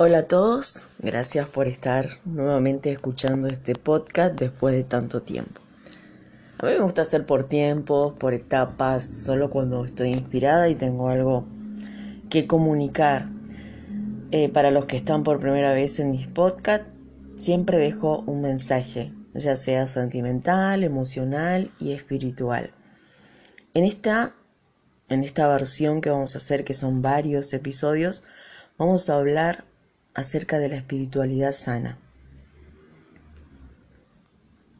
Hola a todos, gracias por estar nuevamente escuchando este podcast después de tanto tiempo. A mí me gusta hacer por tiempo, por etapas, solo cuando estoy inspirada y tengo algo que comunicar. Eh, para los que están por primera vez en mis podcasts, siempre dejo un mensaje, ya sea sentimental, emocional y espiritual. En esta, en esta versión que vamos a hacer, que son varios episodios, vamos a hablar acerca de la espiritualidad sana.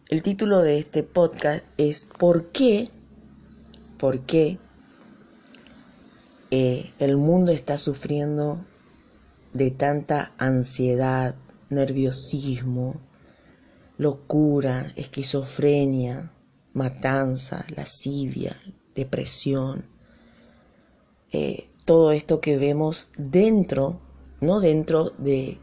El título de este podcast es ¿Por qué? ¿Por qué eh, el mundo está sufriendo de tanta ansiedad, nerviosismo, locura, esquizofrenia, matanza, lascivia, depresión? Eh, todo esto que vemos dentro no dentro de,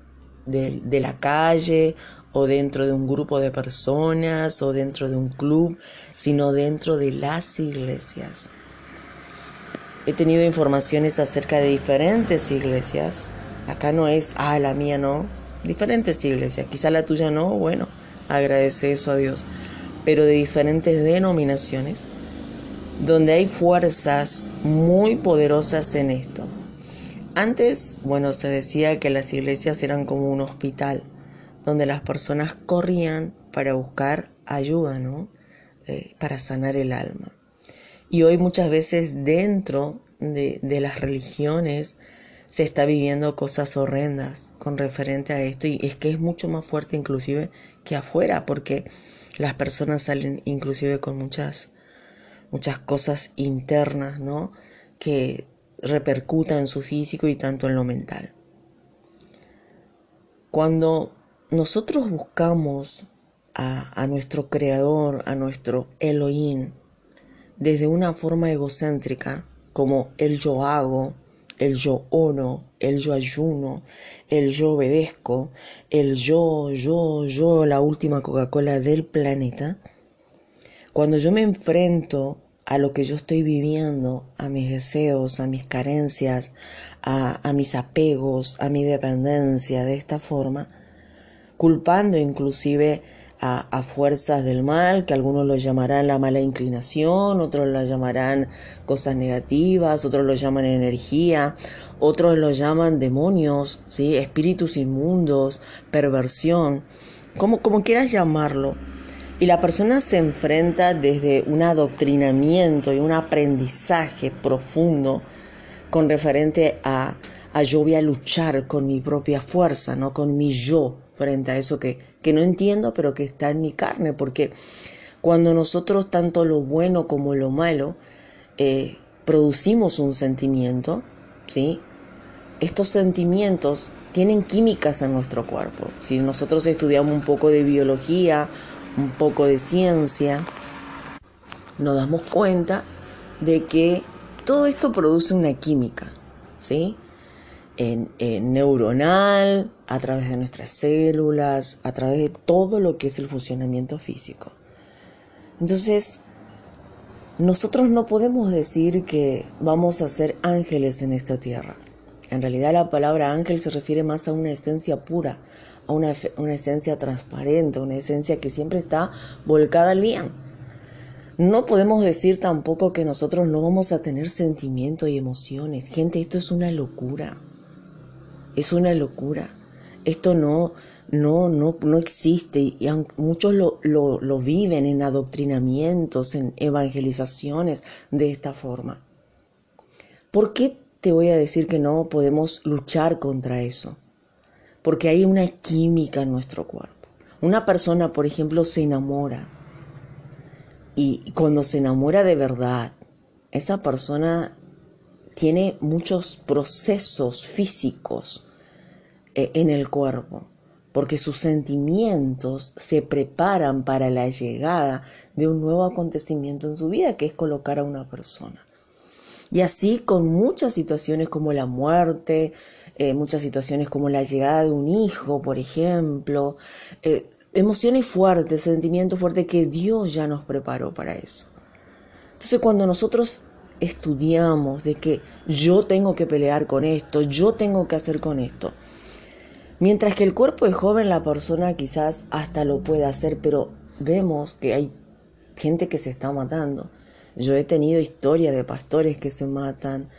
de, la calle o dentro de un grupo de personas o dentro de un club, sino dentro de las iglesias. He tenido informaciones acerca de diferentes iglesias. Acá no es, ah, la mía no. Diferentes iglesias. Quizá la tuya no, bueno, agradece eso a Dios. Pero de diferentes denominaciones, donde hay fuerzas muy poderosas en esto. Antes, bueno, se decía que las iglesias eran como un hospital, donde las personas corrían para buscar ayuda, ¿no? Eh, para sanar el alma. Y hoy muchas veces dentro de, de las religiones se está viviendo cosas horrendas con referente a esto y es que es mucho más fuerte inclusive que afuera porque las personas salen inclusive con muchas muchas cosas internas, ¿no? Que repercuta en su físico y tanto en lo mental. Cuando nosotros buscamos a, nuestro creador, a nuestro Elohim, desde una forma egocéntrica, como el yo hago, el yo oro, el yo ayuno, el yo obedezco, el yo, yo, yo, la última Coca-Cola del planeta, cuando yo me enfrento a lo que yo estoy viviendo, a mis deseos, a mis carencias, a, mis apegos, a mi dependencia de esta forma, culpando inclusive a, a, fuerzas del mal, que algunos lo llamarán la mala inclinación, otros lo llamarán cosas negativas, otros lo llaman energía, otros lo llaman demonios, ¿sí? espíritus inmundos, perversión, como, como quieras llamarlo y la persona se enfrenta desde un adoctrinamiento y un aprendizaje profundo con referente a, a yo voy a luchar con mi propia fuerza, no con mi yo frente a eso que, que no entiendo pero que está en mi carne, porque cuando nosotros tanto lo bueno como lo malo eh, producimos un sentimiento, ¿sí? Estos sentimientos tienen químicas en nuestro cuerpo. Si nosotros estudiamos un poco de biología un poco de ciencia, nos damos cuenta de que todo esto produce una química, ¿sí? En, neuronal, a través de nuestras células, a través de todo lo que es el funcionamiento físico. Entonces, nosotros no podemos decir que vamos a ser ángeles en esta tierra. En realidad la palabra ángel se refiere más a una esencia pura, a una, esencia transparente, una esencia que siempre está volcada al bien. No podemos decir tampoco que nosotros no vamos a tener sentimientos y emociones. Gente, esto es una locura. Es una locura. Esto no, no, no, no existe y muchos lo, lo, lo viven en adoctrinamientos, en evangelizaciones de esta forma. ¿Por qué te voy a decir que no podemos luchar contra eso? Porque hay una química en nuestro cuerpo. Una persona, por ejemplo, se enamora y cuando se enamora de verdad, esa persona tiene muchos procesos físicos eh, en el cuerpo, porque sus sentimientos se preparan para la llegada de un nuevo acontecimiento en su vida, que es colocar a una persona. Y así con muchas situaciones como la muerte, eh, muchas situaciones como la llegada de un hijo, por ejemplo, eh, emociones fuertes, sentimientos fuertes que Dios ya nos preparó para eso. Entonces cuando nosotros estudiamos de que yo tengo que pelear con esto, yo tengo que hacer con esto, Mientras que el cuerpo es joven, la persona quizás hasta lo pueda hacer, pero vemos que hay gente que se está matando. Yo he tenido historia de pastores que se matan,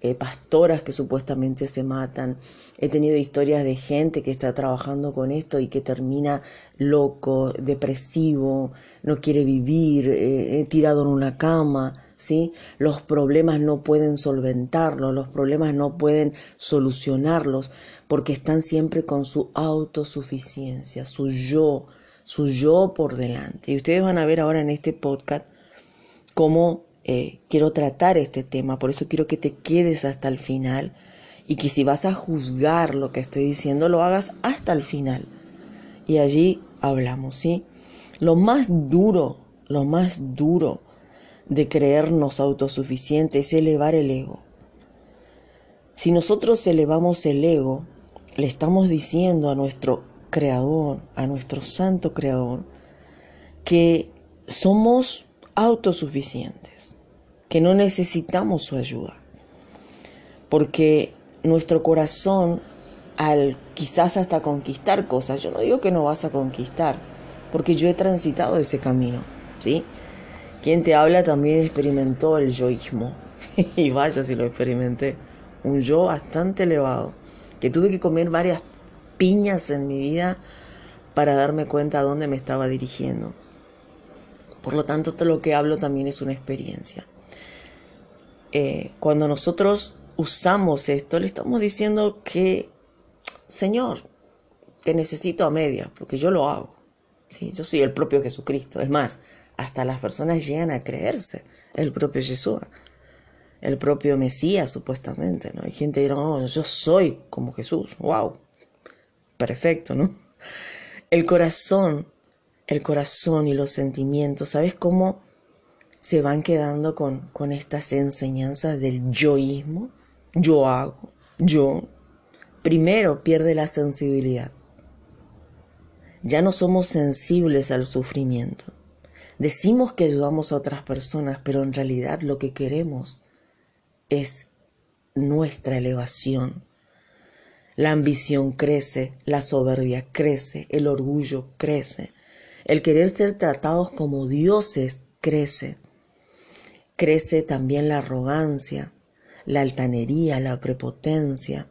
eh, pastoras que supuestamente se matan. He tenido historias de gente que está trabajando con esto y que termina loco, depresivo, no quiere vivir, eh, tirado en una cama. ¿Sí? Los problemas no pueden solventarlos, los problemas no pueden solucionarlos porque están siempre con su autosuficiencia, su yo, su yo por delante. Y ustedes van a ver ahora en este podcast cómo eh, quiero tratar este tema, por eso quiero que te quedes hasta el final y que si vas a juzgar lo que estoy diciendo, lo hagas hasta el final. Y allí hablamos, ¿sí? Lo más duro, lo más duro de creernos autosuficientes es elevar el ego. Si nosotros elevamos el ego, le estamos diciendo a nuestro creador, a nuestro santo creador, que somos autosuficientes, que no necesitamos su ayuda. Porque nuestro corazón, al quizás hasta conquistar cosas, yo no digo que no vas a conquistar, porque yo he transitado ese camino, ¿sí? Quien te habla también experimentó el yoísmo, y vaya si lo experimenté, un yo bastante elevado, que tuve que comer varias piñas en mi vida para darme cuenta a dónde me estaba dirigiendo. Por lo tanto, todo lo que hablo también es una experiencia. Eh, cuando nosotros usamos esto, le estamos diciendo que, Señor, te necesito a media, porque yo lo hago. ¿sí? Yo soy el propio Jesucristo. Es más, hasta las personas llegan a creerse el propio Jesús, el propio Mesías, supuestamente. ¿no? Hay gente que dirá, oh, yo soy como Jesús. ¡Wow! Perfecto, ¿no? El corazón el corazón y los sentimientos, ¿sabes cómo se van quedando con, con estas enseñanzas del yoísmo? Yo hago, yo. Primero pierde la sensibilidad. Ya no somos sensibles al sufrimiento. Decimos que ayudamos a otras personas, pero en realidad lo que queremos es nuestra elevación. La ambición crece, la soberbia crece, el orgullo crece. El querer ser tratados como dioses crece. Crece también la arrogancia, la altanería, la prepotencia,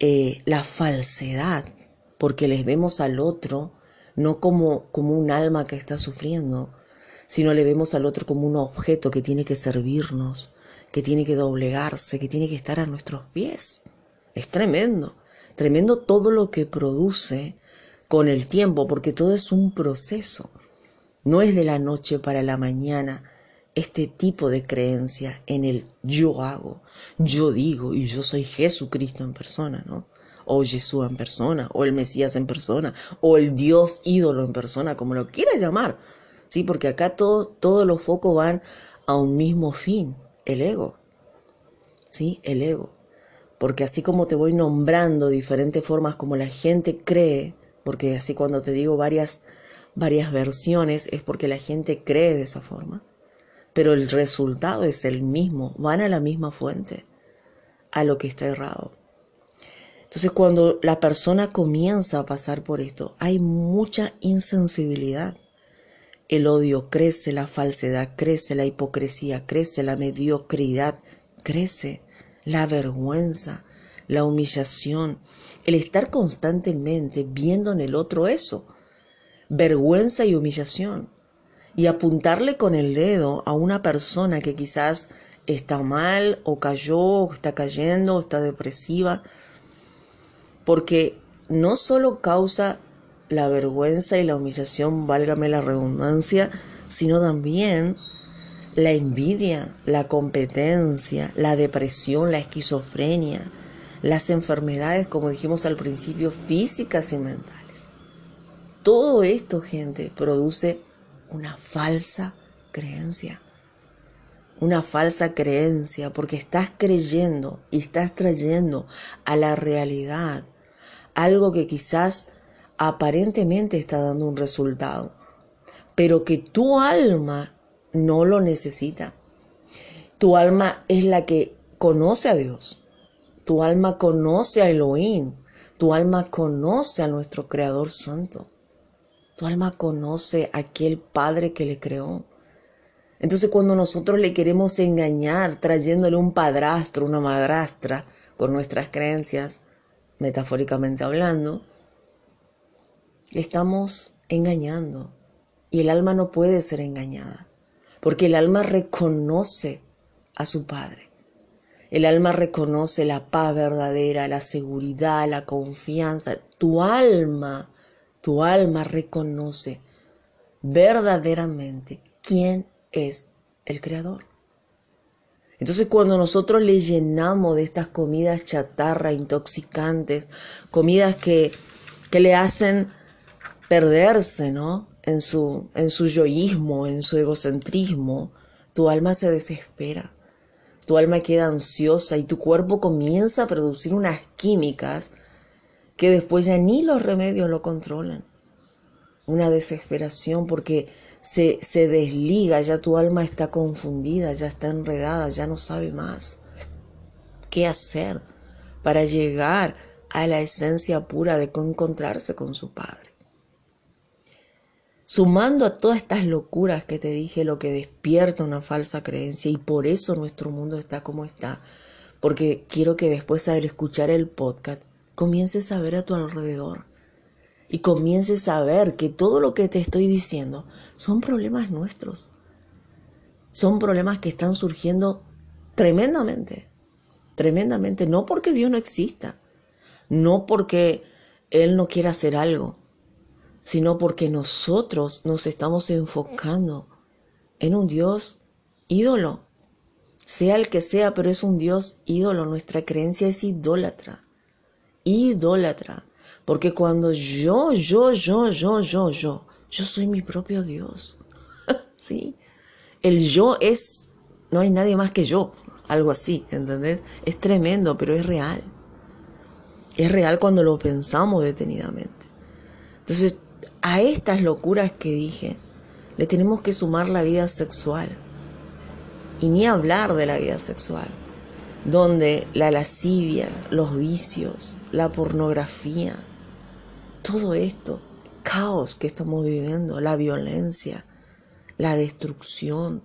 eh, la falsedad, porque les vemos al otro no como, como un alma que está sufriendo, sino le vemos al otro como un objeto que tiene que servirnos, que tiene que doblegarse, que tiene que estar a nuestros pies. Es tremendo, tremendo todo lo que produce con el tiempo, porque todo es un proceso. No es de la noche para la mañana este tipo de creencia en el yo hago, yo digo y yo soy Jesucristo en persona, ¿no? O Jesús en persona, o el Mesías en persona, o el Dios ídolo en persona, como lo quiera llamar. Sí, porque acá todo, todos los focos van a un mismo fin, el ego. ¿Sí? El ego. Porque así como te voy nombrando diferentes formas como la gente cree porque así cuando te digo varias, varias versiones es porque la gente cree de esa forma, pero el resultado es el mismo, van a la misma fuente, a lo que está errado. Entonces cuando la persona comienza a pasar por esto, hay mucha insensibilidad. El odio crece, la falsedad crece, la hipocresía crece, la mediocridad crece, la vergüenza, la humillación, el estar constantemente viendo en el otro eso, vergüenza y humillación, y apuntarle con el dedo a una persona que quizás está mal o cayó o está cayendo o está depresiva, porque no solo causa la vergüenza y la humillación, válgame la redundancia, sino también la envidia, la competencia, la depresión, la esquizofrenia, las enfermedades, como dijimos al principio, físicas y mentales. Todo esto, gente, produce una falsa creencia. Una falsa creencia porque estás creyendo y estás trayendo a la realidad algo que quizás aparentemente está dando un resultado, pero que tu alma no lo necesita. Tu alma es la que conoce a Dios, tu alma conoce a Elohim. Tu alma conoce a nuestro Creador Santo. Tu alma conoce a aquel Padre que le creó. Entonces cuando nosotros le queremos engañar trayéndole un padrastro, una madrastra, con nuestras creencias, metafóricamente hablando, le estamos engañando. Y el alma no puede ser engañada, porque el alma reconoce a su Padre. El alma reconoce la paz verdadera, la seguridad, la confianza. Tu alma, tu alma reconoce verdaderamente quién es el Creador. Entonces cuando nosotros le llenamos de estas comidas chatarra, intoxicantes, comidas que, que le hacen perderse, ¿no? En su, en su yoísmo, en su egocentrismo, tu alma se desespera, tu alma queda ansiosa y tu cuerpo comienza a producir unas químicas que después ya ni los remedios lo controlan. Una desesperación porque se, se desliga, ya tu alma está confundida, ya está enredada, ya no sabe más qué hacer para llegar a la esencia pura de encontrarse con su Padre. Sumando a todas estas locuras que te dije, lo que despierta una falsa creencia y por eso nuestro mundo está como está, porque quiero que después al escuchar el podcast comiences a ver a tu alrededor y comiences a ver que todo lo que te estoy diciendo son problemas nuestros. Son problemas que están surgiendo tremendamente, tremendamente, no porque Dios no exista, no porque Él no quiera hacer algo, sino porque nosotros nos estamos enfocando en un Dios ídolo, sea el que sea, pero es un Dios ídolo, nuestra creencia es idólatra, idólatra. Porque cuando yo, yo, yo, yo, yo, yo, yo soy mi propio Dios. ¿Sí? El yo es, no hay nadie más que yo. Algo así, ¿entendés? Es tremendo, pero es real. Es real cuando lo pensamos detenidamente. Entonces, a estas locuras que dije, le tenemos que sumar la vida sexual. Y ni hablar de la vida sexual, donde la lascivia, los vicios, la pornografía, todo esto, caos que estamos viviendo, la violencia, la destrucción,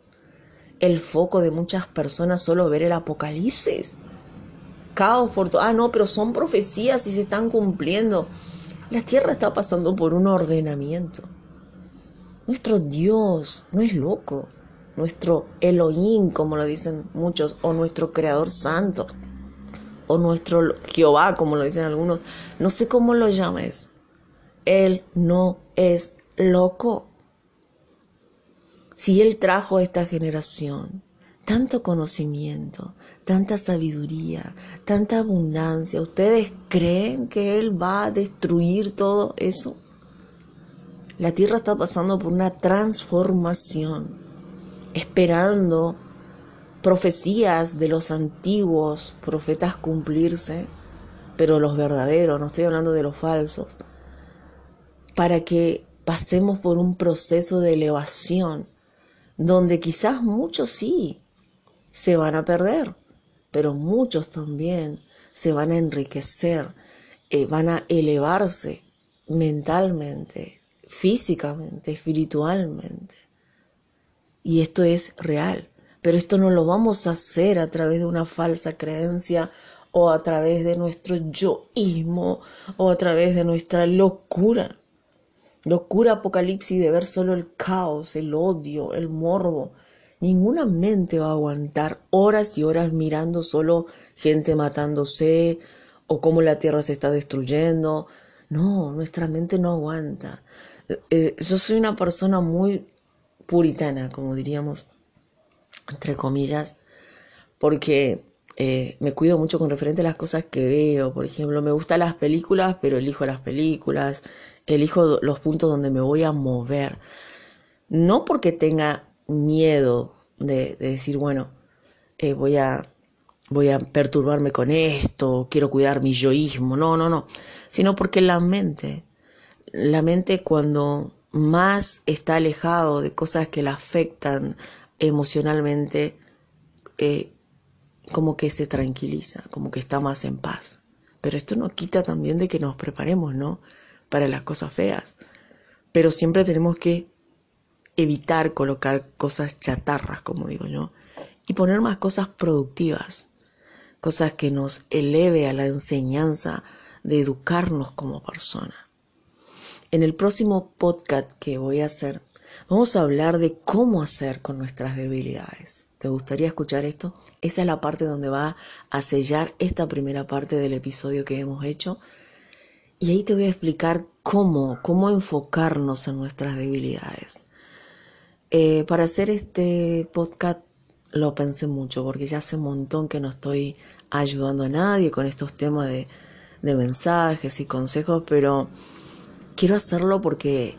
el foco de muchas personas solo ver el apocalipsis. Caos por todo. Ah, no, pero son profecías y se están cumpliendo. La tierra está pasando por un ordenamiento. Nuestro Dios no es loco. Nuestro Elohim, como lo dicen muchos, o nuestro Creador Santo, o nuestro Jehová, como lo dicen algunos, no sé cómo lo llames, él no es loco. Si Él trajo a esta generación tanto conocimiento, tanta sabiduría, tanta abundancia, ¿ustedes creen que Él va a destruir todo eso? La tierra está pasando por una transformación, esperando profecías de los antiguos profetas cumplirse, pero los verdaderos, no estoy hablando de los falsos, para que pasemos por un proceso de elevación, donde quizás muchos sí se van a perder, pero muchos también se van a enriquecer, eh, van a elevarse mentalmente, físicamente, espiritualmente. Y esto es real, pero esto no lo vamos a hacer a través de una falsa creencia o a través de nuestro yoísmo o a través de nuestra locura. Locura apocalipsis de ver solo el caos, el odio, el morbo. Ninguna mente va a aguantar horas y horas mirando solo gente matándose o cómo la tierra se está destruyendo. No, nuestra mente no aguanta. Eh, eh, yo soy una persona muy puritana, como diríamos, entre comillas, porque eh, me cuido mucho con referente a las cosas que veo. Por ejemplo, me gustan las películas, pero elijo las películas elijo los puntos donde me voy a mover. No porque tenga miedo de, decir, bueno, eh, voy, a, voy a perturbarme con esto, quiero cuidar mi yoísmo, no, no, no, sino porque la mente, la mente cuando más está alejado de cosas que la afectan emocionalmente, eh, como que se tranquiliza, como que está más en paz. Pero esto no quita también de que nos preparemos, ¿no? Para las cosas feas. Pero siempre tenemos que evitar colocar cosas chatarras, como digo yo, y poner más cosas productivas, cosas que nos eleve a la enseñanza de educarnos como persona. En el próximo podcast que voy a hacer, vamos a hablar de cómo hacer con nuestras debilidades. ¿Te gustaría escuchar esto? Esa es la parte donde va a sellar esta primera parte del episodio que hemos hecho. Y ahí te voy a explicar cómo, cómo enfocarnos en nuestras debilidades. Eh, para hacer este podcast lo pensé mucho porque ya hace un montón que no estoy ayudando a nadie con estos temas de, mensajes y consejos, pero quiero hacerlo porque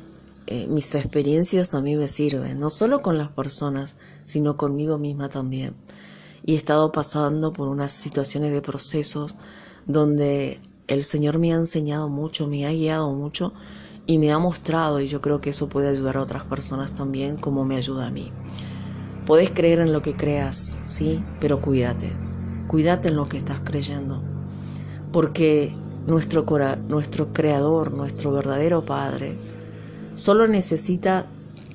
eh, mis experiencias a mí me sirven, no solo con las personas, sino conmigo misma también. Y he estado pasando por unas situaciones de procesos donde el Señor me ha enseñado mucho, me ha guiado mucho y me ha mostrado y yo creo que eso puede ayudar a otras personas también como me ayuda a mí. Puedes creer en lo que creas, sí, pero cuídate. Cuídate en lo que estás creyendo. Porque nuestro, nuestro creador, nuestro verdadero Padre, solo necesita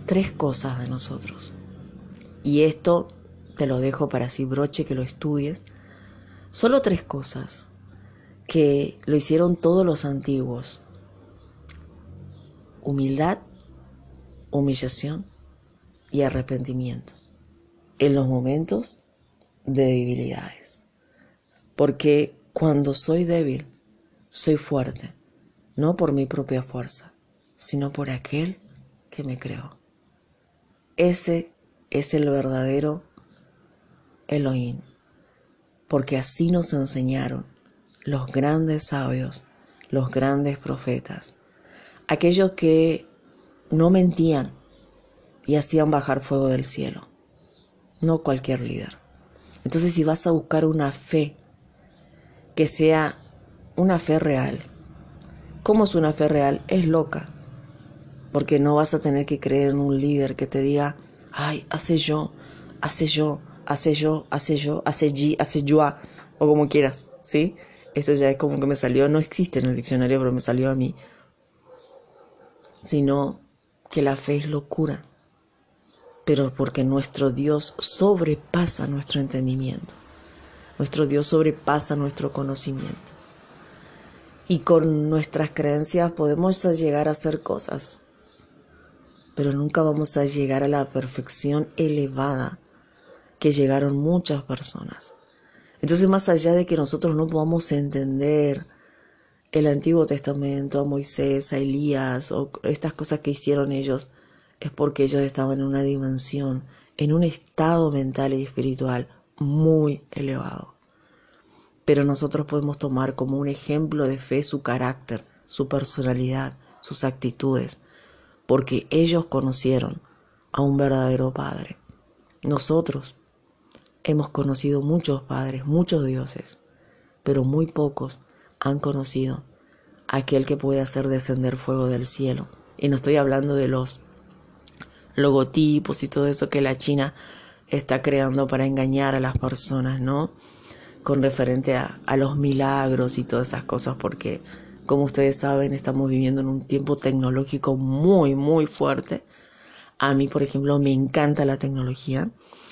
tres cosas de nosotros. Y esto te lo dejo para así broche que lo estudies. Solo tres cosas que lo hicieron todos los antiguos humildad, humillación y arrepentimiento en los momentos de debilidades. Porque cuando soy débil, soy fuerte, no por mi propia fuerza, sino por aquel que me creó. Ese es el verdadero Elohim, porque así nos enseñaron los grandes sabios, los grandes profetas, aquellos que no mentían y hacían bajar fuego del cielo, no cualquier líder. Entonces si vas a buscar una fe que sea una fe real, ¿cómo es una fe real? Es loca, porque no vas a tener que creer en un líder que te diga, ay, hace yo, hace yo, hace yo, hace yo, hace yo, hace yo, o como quieras, ¿sí? Esto ya es como que me salió, no existe en el diccionario, pero me salió a mí sino que la fe es locura, pero porque nuestro Dios sobrepasa nuestro entendimiento, nuestro Dios sobrepasa nuestro conocimiento. Y con nuestras creencias podemos llegar a hacer cosas, pero nunca vamos a llegar a la perfección elevada que llegaron muchas personas. Entonces, más allá de que nosotros no podamos entender, el Antiguo Testamento, a Moisés, a Elías, o estas cosas que hicieron ellos, es porque ellos estaban en una dimensión, en un estado mental y espiritual muy elevado. Pero nosotros podemos tomar como un ejemplo de fe su carácter, su personalidad, sus actitudes, porque ellos conocieron a un verdadero Padre. Nosotros hemos conocido muchos padres, muchos dioses, pero muy pocos han conocido aquel que puede hacer descender fuego del cielo. Y no estoy hablando de los logotipos y todo eso que la China está creando para engañar a las personas, ¿no? Con referente a, los milagros y todas esas cosas, porque como ustedes saben, estamos viviendo en un tiempo tecnológico muy, muy fuerte. A mí, por ejemplo, me encanta la tecnología.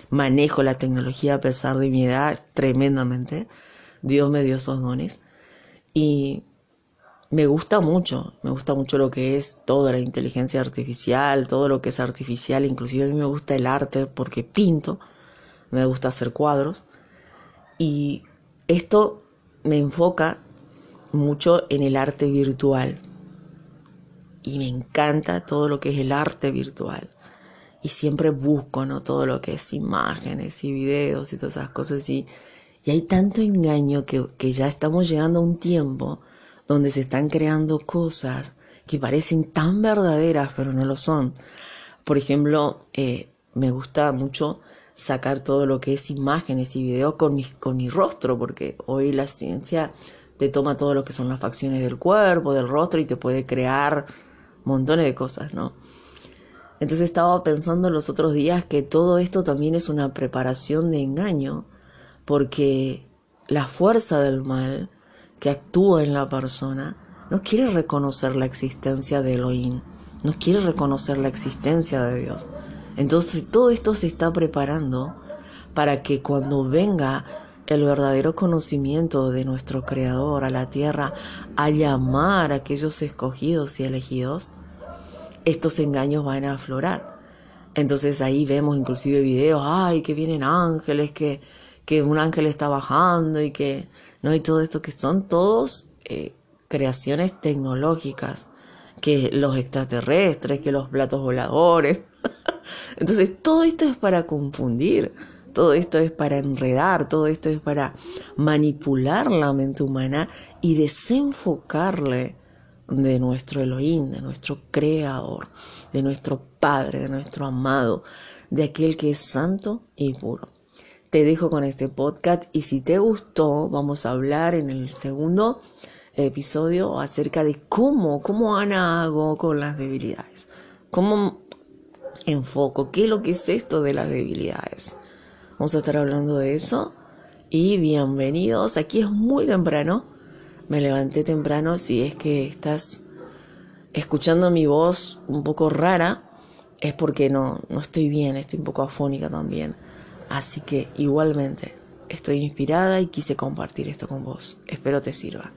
Manejo la tecnología a pesar de mi edad tremendamente. Dios me dio esos dones. Y me gusta mucho, me gusta mucho lo que es toda la inteligencia artificial, todo lo que es artificial, inclusive a mí me gusta el arte porque pinto, me gusta hacer cuadros. Y esto me enfoca mucho en el arte virtual. Y me encanta todo lo que es el arte virtual. Y siempre busco no todo lo que es imágenes y videos y todas esas cosas. Y y hay tanto engaño que, ya estamos llegando a un tiempo donde se están creando cosas que parecen tan verdaderas, pero no lo son. Por ejemplo, eh, me gusta mucho sacar todo lo que es imágenes y videos con mi, con mi rostro, porque hoy la ciencia te toma todo lo que son las facciones del cuerpo, del rostro y te puede crear montones de cosas, ¿no? Entonces estaba pensando los otros días que todo esto también es una preparación de engaño porque la fuerza del mal que actúa en la persona, no quiere reconocer la existencia de Elohim, no quiere reconocer la existencia de Dios. Entonces todo esto se está preparando para que cuando venga el verdadero conocimiento de nuestro Creador a la tierra, a llamar a aquellos escogidos y elegidos, estos engaños van a aflorar. Entonces ahí vemos inclusive videos, ay, que vienen ángeles, que, que un ángel está bajando y que, ¿no? Y todo esto que son todos eh, creaciones tecnológicas, que los extraterrestres, que los platos voladores. Entonces todo esto es para confundir. Todo esto es para enredar, todo esto es para manipular la mente humana y desenfocarle de nuestro Elohim, de nuestro Creador, de nuestro Padre, de nuestro amado, de aquel que es santo y puro. Te dejo con este podcast y si te gustó, vamos a hablar en el segundo episodio acerca de cómo, cómo Ana hago con las debilidades, cómo enfoco, qué es lo que es esto de las debilidades. Vamos a estar hablando de eso. Y bienvenidos. Aquí es muy temprano. Me levanté temprano. Si es que estás escuchando mi voz un poco rara, es porque no, no estoy bien. Estoy un poco afónica también. Así que igualmente estoy inspirada y quise compartir esto con vos. Espero te sirva.